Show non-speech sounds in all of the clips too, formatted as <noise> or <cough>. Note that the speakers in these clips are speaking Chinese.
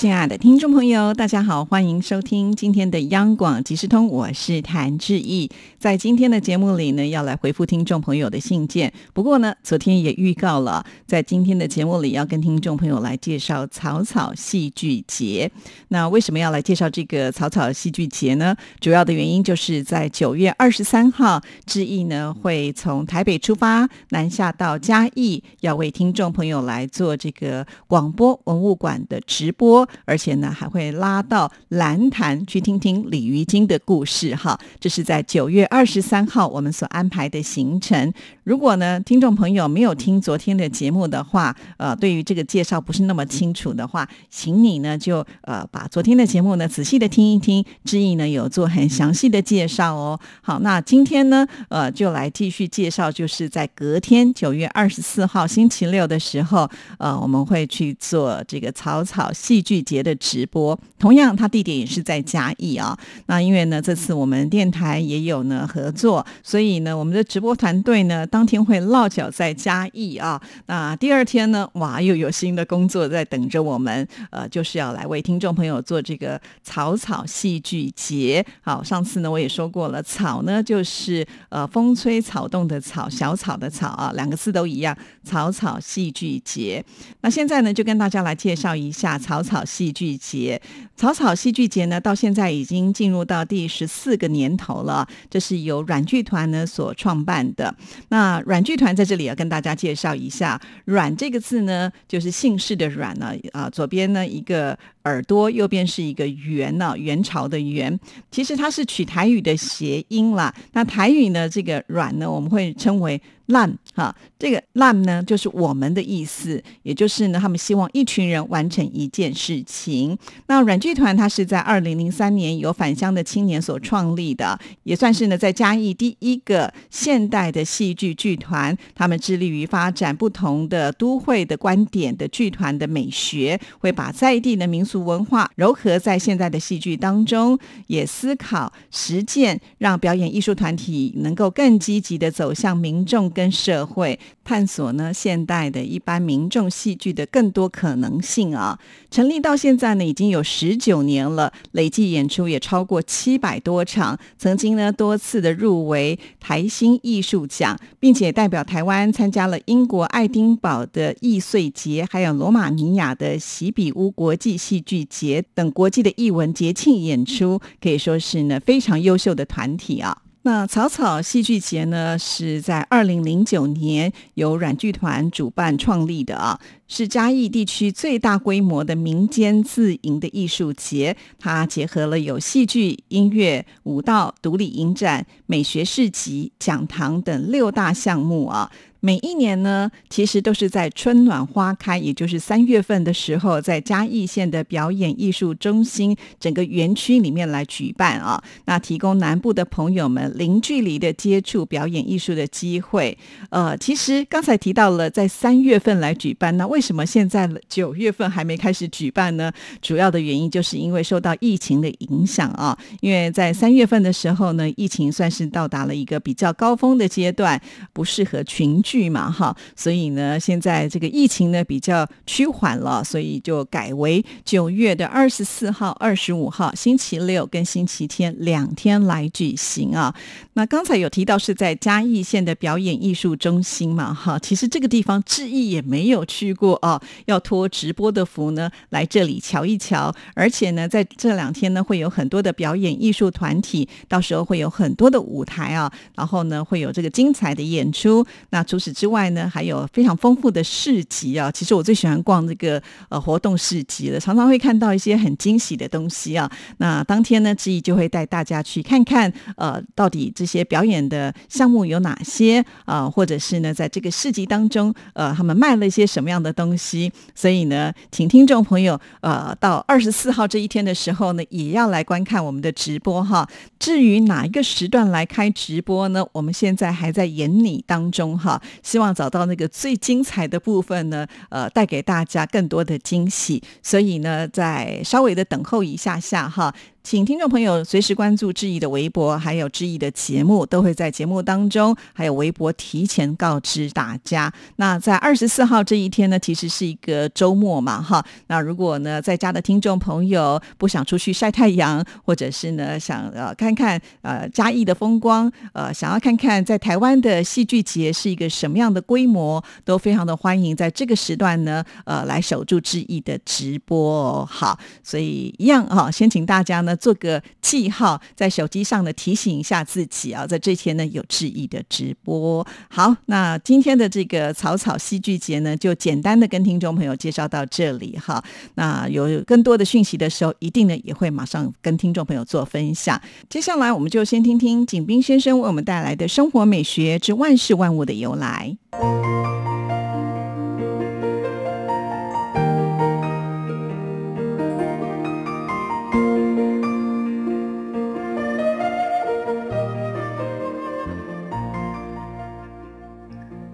亲爱的听众朋友，大家好，欢迎收听今天的央广即时通，我是谭志毅。在今天的节目里呢，要来回复听众朋友的信件。不过呢，昨天也预告了，在今天的节目里要跟听众朋友来介绍草草戏剧节。那为什么要来介绍这个草草戏剧节呢？主要的原因就是在九月二十三号，志毅呢会从台北出发，南下到嘉义，要为听众朋友来做这个广播文物馆的直播。而且呢，还会拉到蓝潭去听听鲤鱼精的故事哈。这是在九月二十三号我们所安排的行程。如果呢，听众朋友没有听昨天的节目的话，呃，对于这个介绍不是那么清楚的话，请你呢就呃把昨天的节目呢仔细的听一听，志毅呢有做很详细的介绍哦。好，那今天呢，呃，就来继续介绍，就是在隔天九月二十四号星期六的时候，呃，我们会去做这个草草戏剧。节的直播，同样，它地点也是在嘉义啊。那因为呢，这次我们电台也有呢合作，所以呢，我们的直播团队呢，当天会落脚在嘉义啊。那第二天呢，哇，又有新的工作在等着我们，呃，就是要来为听众朋友做这个草草戏剧节。好，上次呢我也说过了，草呢就是呃风吹草动的草，小草的草啊，两个字都一样，草草戏剧节。那现在呢，就跟大家来介绍一下草草。戏剧节，草草戏剧节呢，到现在已经进入到第十四个年头了。这是由软剧团呢所创办的。那软剧团在这里要跟大家介绍一下，“软”这个字呢，就是姓氏的“软”呢，啊，左边呢一个耳朵，右边是一个元呢，元朝的元。其实它是取台语的谐音啦。那台语呢，这个“软”呢，我们会称为。烂哈，这个烂呢，就是我们的意思，也就是呢，他们希望一群人完成一件事情。那软剧团它是在二零零三年由返乡的青年所创立的，也算是呢在嘉义第一个现代的戏剧剧团。他们致力于发展不同的都会的观点的剧团的美学，会把在地的民俗文化糅合在现在的戏剧当中，也思考实践，让表演艺术团体能够更积极的走向民众。跟社会探索呢，现代的一般民众戏剧的更多可能性啊！成立到现在呢，已经有十九年了，累计演出也超过七百多场，曾经呢多次的入围台新艺术奖，并且代表台湾参加了英国爱丁堡的易碎节，还有罗马尼亚的喜比乌国际戏剧节等国际的艺文节庆演出，可以说是呢非常优秀的团体啊。那草草戏剧节呢，是在二零零九年由软剧团主办创立的啊，是嘉义地区最大规模的民间自营的艺术节。它结合了有戏剧、音乐、舞蹈、独立影展、美学市集、讲堂等六大项目啊。每一年呢，其实都是在春暖花开，也就是三月份的时候，在嘉义县的表演艺术中心整个园区里面来举办啊。那提供南部的朋友们零距离的接触表演艺术的机会。呃，其实刚才提到了在三月份来举办，那为什么现在九月份还没开始举办呢？主要的原因就是因为受到疫情的影响啊。因为在三月份的时候呢，疫情算是到达了一个比较高峰的阶段，不适合群。剧嘛哈，所以呢，现在这个疫情呢比较趋缓了，所以就改为九月的二十四号、二十五号星期六跟星期天两天来举行啊。那刚才有提到是在嘉义县的表演艺术中心嘛哈，其实这个地方志毅也没有去过啊，要托直播的福呢来这里瞧一瞧，而且呢在这两天呢会有很多的表演艺术团体，到时候会有很多的舞台啊，然后呢会有这个精彩的演出。那除此之外呢，还有非常丰富的市集啊！其实我最喜欢逛这个呃活动市集了，常常会看到一些很惊喜的东西啊。那当天呢，志毅就会带大家去看看，呃，到底这些表演的项目有哪些啊？或者是呢，在这个市集当中，呃，他们卖了一些什么样的东西？所以呢，请听众朋友，呃，到二十四号这一天的时候呢，也要来观看我们的直播哈。至于哪一个时段来开直播呢？我们现在还在演拟当中哈。希望找到那个最精彩的部分呢，呃，带给大家更多的惊喜。所以呢，在稍微的等候一下下哈。请听众朋友随时关注志毅的微博，还有志毅的节目，都会在节目当中，还有微博提前告知大家。那在二十四号这一天呢，其实是一个周末嘛，哈。那如果呢，在家的听众朋友不想出去晒太阳，或者是呢想呃看看呃嘉义的风光，呃想要看看在台湾的戏剧节是一个什么样的规模，都非常的欢迎在这个时段呢，呃来守住志毅的直播哦。好，所以一样哈，先请大家呢。那做个记号，在手机上呢提醒一下自己啊，在这天呢有致意的直播。好，那今天的这个草草戏剧节呢，就简单的跟听众朋友介绍到这里哈。那有更多的讯息的时候，一定呢也会马上跟听众朋友做分享。接下来，我们就先听听景斌先生为我们带来的生活美学之万事万物的由来。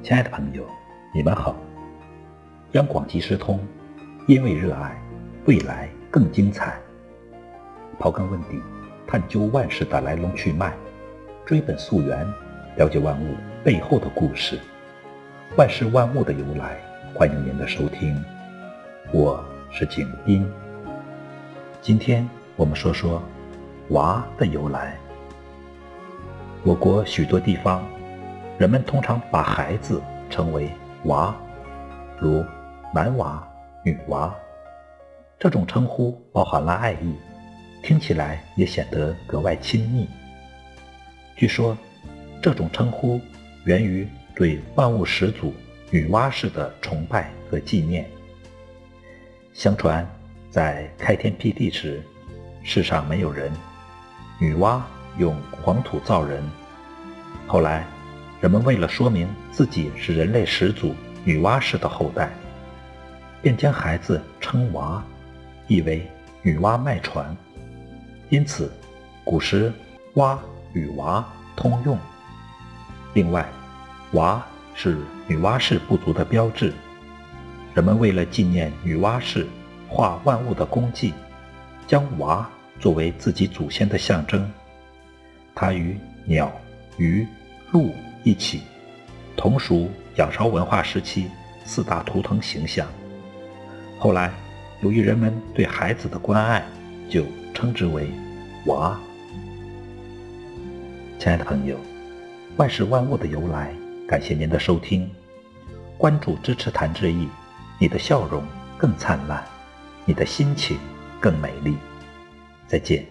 亲爱的朋友，你们好！央广即时通，因为热爱，未来更精彩。刨根问底，探究万事的来龙去脉，追本溯源，了解万物背后的故事，万事万物的由来。欢迎您的收听，我是景斌。今天我们说说“娃”的由来。我国许多地方。人们通常把孩子称为“娃”，如男娃、女娃。这种称呼包含了爱意，听起来也显得格外亲密。据说，这种称呼源于对万物始祖女娲氏的崇拜和纪念。相传，在开天辟地时，世上没有人，女娲用黄土造人。后来，人们为了说明自己是人类始祖女娲氏的后代，便将孩子称娃，意为女娲卖船。因此，古时“蛙”与“娃”通用。另外，“娃”是女娲氏部族的标志。人们为了纪念女娲氏化万物的功绩，将娃作为自己祖先的象征。它与鸟、鱼、鹿。一起，同属仰韶文化时期四大图腾形象。后来，由于人们对孩子的关爱，就称之为“娃”。亲爱的朋友，万事万物的由来，感谢您的收听，关注支持谭志毅，你的笑容更灿烂，你的心情更美丽。再见。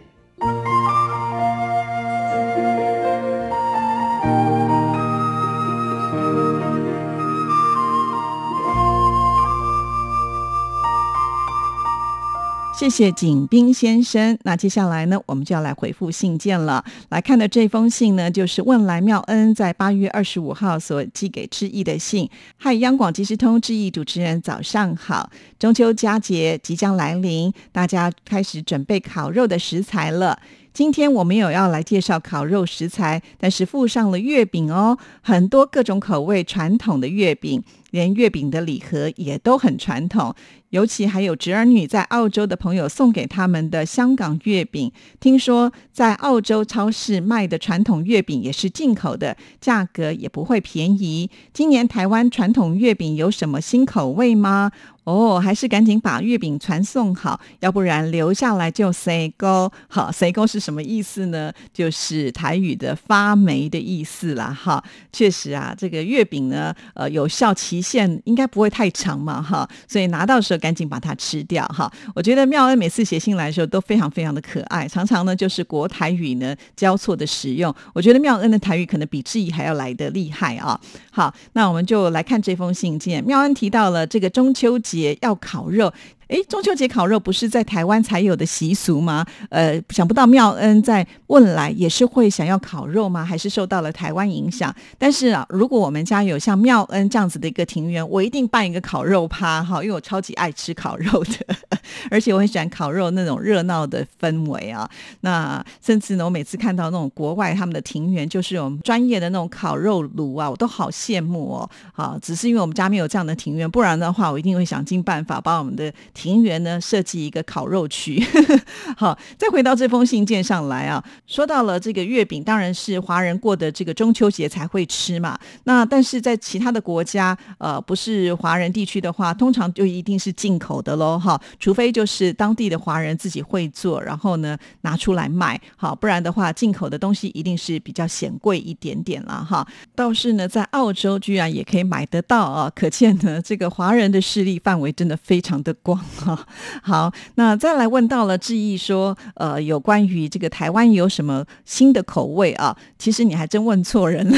谢谢景斌先生。那接下来呢，我们就要来回复信件了。来看的这封信呢，就是问来妙恩在八月二十五号所寄给志毅的信。嗨，央广即时通志毅主持人，早上好。中秋佳节即将来临，大家开始准备烤肉的食材了。今天我们有要来介绍烤肉食材，但是附上了月饼哦，很多各种口味传统的月饼，连月饼的礼盒也都很传统。尤其还有侄儿女在澳洲的朋友送给他们的香港月饼，听说在澳洲超市卖的传统月饼也是进口的，价格也不会便宜。今年台湾传统月饼有什么新口味吗？哦，还是赶紧把月饼传送好，要不然留下来就 say go。好，say go 是什么意思呢？就是台语的发霉的意思啦。哈，确实啊，这个月饼呢，呃，有效期限应该不会太长嘛。哈，所以拿到的时候。赶紧把它吃掉哈！我觉得妙恩每次写信来的时候都非常非常的可爱，常常呢就是国台语呢交错的使用。我觉得妙恩的台语可能比志毅还要来的厉害啊！好，那我们就来看这封信件。妙恩提到了这个中秋节要烤肉。哎，中秋节烤肉不是在台湾才有的习俗吗？呃，想不到妙恩在问来也是会想要烤肉吗？还是受到了台湾影响？但是啊，如果我们家有像妙恩这样子的一个庭园，我一定办一个烤肉趴哈，因为我超级爱吃烤肉的，<laughs> 而且我很喜欢烤肉那种热闹的氛围啊。那甚至呢，我每次看到那种国外他们的庭园，就是有专业的那种烤肉炉啊，我都好羡慕哦。好，只是因为我们家没有这样的庭院，不然的话，我一定会想尽办法把我们的园呢设计一个烤肉区。<laughs> 好，再回到这封信件上来啊，说到了这个月饼，当然是华人过的这个中秋节才会吃嘛。那但是在其他的国家，呃，不是华人地区的话，通常就一定是进口的喽。哈，除非就是当地的华人自己会做，然后呢拿出来卖。好，不然的话，进口的东西一定是比较显贵一点点了哈。倒是呢，在澳洲居然也可以买得到啊，可见呢，这个华人的势力范围真的非常的广 <laughs> 好，那再来问到了志毅说，呃，有关于这个台湾有什么新的口味啊？其实你还真问错人了。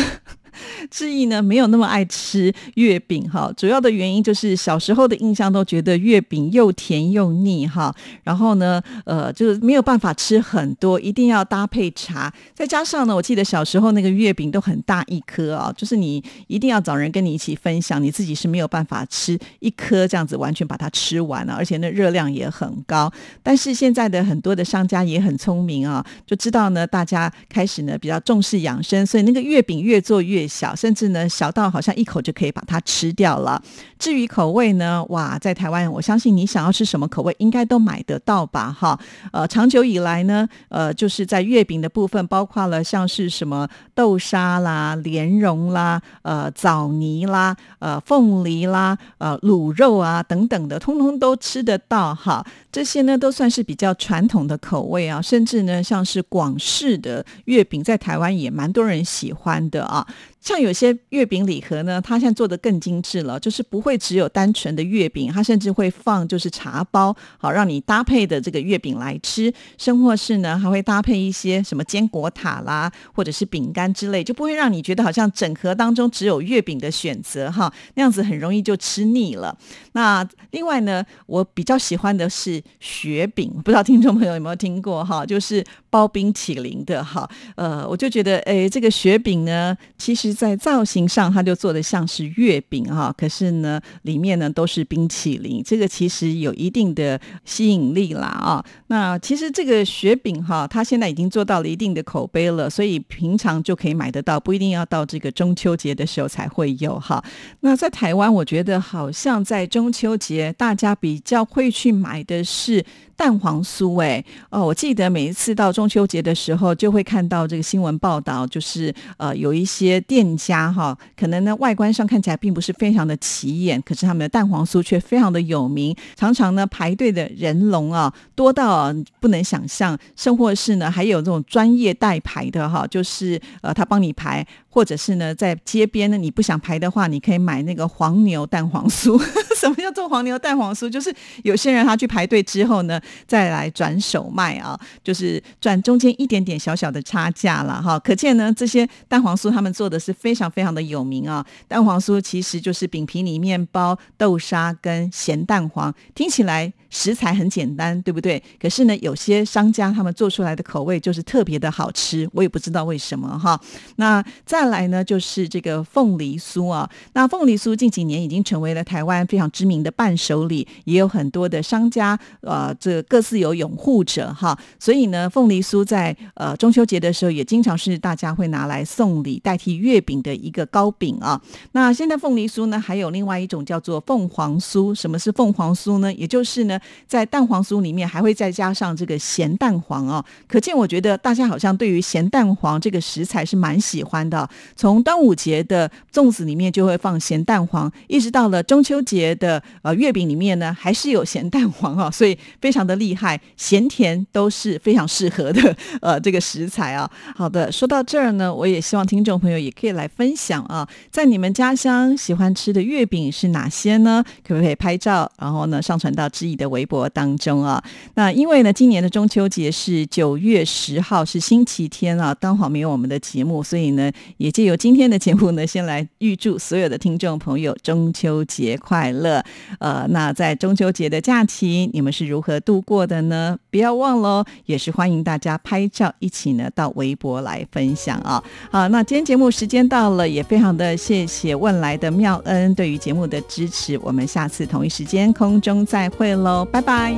<laughs> 志毅呢没有那么爱吃月饼哈，主要的原因就是小时候的印象都觉得月饼又甜又腻哈，然后呢呃就是没有办法吃很多，一定要搭配茶，再加上呢我记得小时候那个月饼都很大一颗啊，就是你一定要找人跟你一起分享，你自己是没有办法吃一颗这样子完全把它吃完了，而且那热量也很高。但是现在的很多的商家也很聪明啊，就知道呢大家开始呢比较重视养生，所以那个月饼越做越。小，甚至呢小到好像一口就可以把它吃掉了。至于口味呢，哇，在台湾，我相信你想要吃什么口味，应该都买得到吧？哈，呃，长久以来呢，呃，就是在月饼的部分，包括了像是什么豆沙啦、莲蓉啦、呃枣泥啦、呃凤梨啦、呃卤肉啊等等的，通通都吃得到哈。这些呢都算是比较传统的口味啊，甚至呢像是广式的月饼，在台湾也蛮多人喜欢的啊。像有些月饼礼盒呢，它现在做的更精致了，就是不会只有单纯的月饼，它甚至会放就是茶包，好让你搭配的这个月饼来吃。生或是呢，还会搭配一些什么坚果塔啦，或者是饼干之类，就不会让你觉得好像整盒当中只有月饼的选择哈，那样子很容易就吃腻了。那另外呢，我比较喜欢的是雪饼，不知道听众朋友有没有听过哈，就是包冰淇淋的哈。呃，我就觉得哎，这个雪饼呢，其实。在造型上，它就做的像是月饼哈，可是呢，里面呢都是冰淇淋，这个其实有一定的吸引力啦啊。那其实这个雪饼哈，它现在已经做到了一定的口碑了，所以平常就可以买得到，不一定要到这个中秋节的时候才会有哈。那在台湾，我觉得好像在中秋节，大家比较会去买的是。蛋黄酥，哎，哦，我记得每一次到中中秋节的时候，就会看到这个新闻报道，就是呃，有一些店家哈，可能呢外观上看起来并不是非常的起眼，可是他们的蛋黄酥却非常的有名，常常呢排队的人龙啊多到不能想象，甚或是呢还有这种专业代排的哈，就是呃他帮你排。或者是呢，在街边呢，你不想排的话，你可以买那个黄牛蛋黄酥。什么叫做黄牛蛋黄酥？<laughs> 就是有些人他去排队之后呢，再来转手卖啊，就是赚中间一点点小小的差价了哈。可见呢，这些蛋黄酥他们做的是非常非常的有名啊。蛋黄酥其实就是饼皮里面包豆沙跟咸蛋黄，听起来食材很简单，对不对？可是呢，有些商家他们做出来的口味就是特别的好吃，我也不知道为什么哈。那再来呢，就是这个凤梨酥啊。那凤梨酥近几年已经成为了台湾非常知名的伴手礼，也有很多的商家呃，这各自有拥护者哈。所以呢，凤梨酥在呃中秋节的时候也经常是大家会拿来送礼，代替月饼的一个糕饼啊。那现在凤梨酥呢，还有另外一种叫做凤凰酥。什么是凤凰酥呢？也就是呢，在蛋黄酥里面还会再加上这个咸蛋黄啊。可见我觉得大家好像对于咸蛋黄这个食材是蛮喜欢的。从端午节的粽子里面就会放咸蛋黄，一直到了中秋节的呃月饼里面呢，还是有咸蛋黄啊，所以非常的厉害，咸甜都是非常适合的呃这个食材啊。好的，说到这儿呢，我也希望听众朋友也可以来分享啊，在你们家乡喜欢吃的月饼是哪些呢？可不可以拍照，然后呢上传到知意的的微博当中啊。那因为呢，今年的中秋节是九月十号，是星期天啊，刚好没有我们的节目，所以呢，也借由今天的节目呢，先来预祝所有的听众朋友中秋节快乐。呃，那在中秋节的假期，你们是如何度过的呢？不要忘了，也是欢迎大家拍照一起呢到微博来分享啊。好，那今天节目时间到了，也非常的谢谢问来的妙恩对于节目的支持。我们下次同一时间空中再会喽喽，拜拜。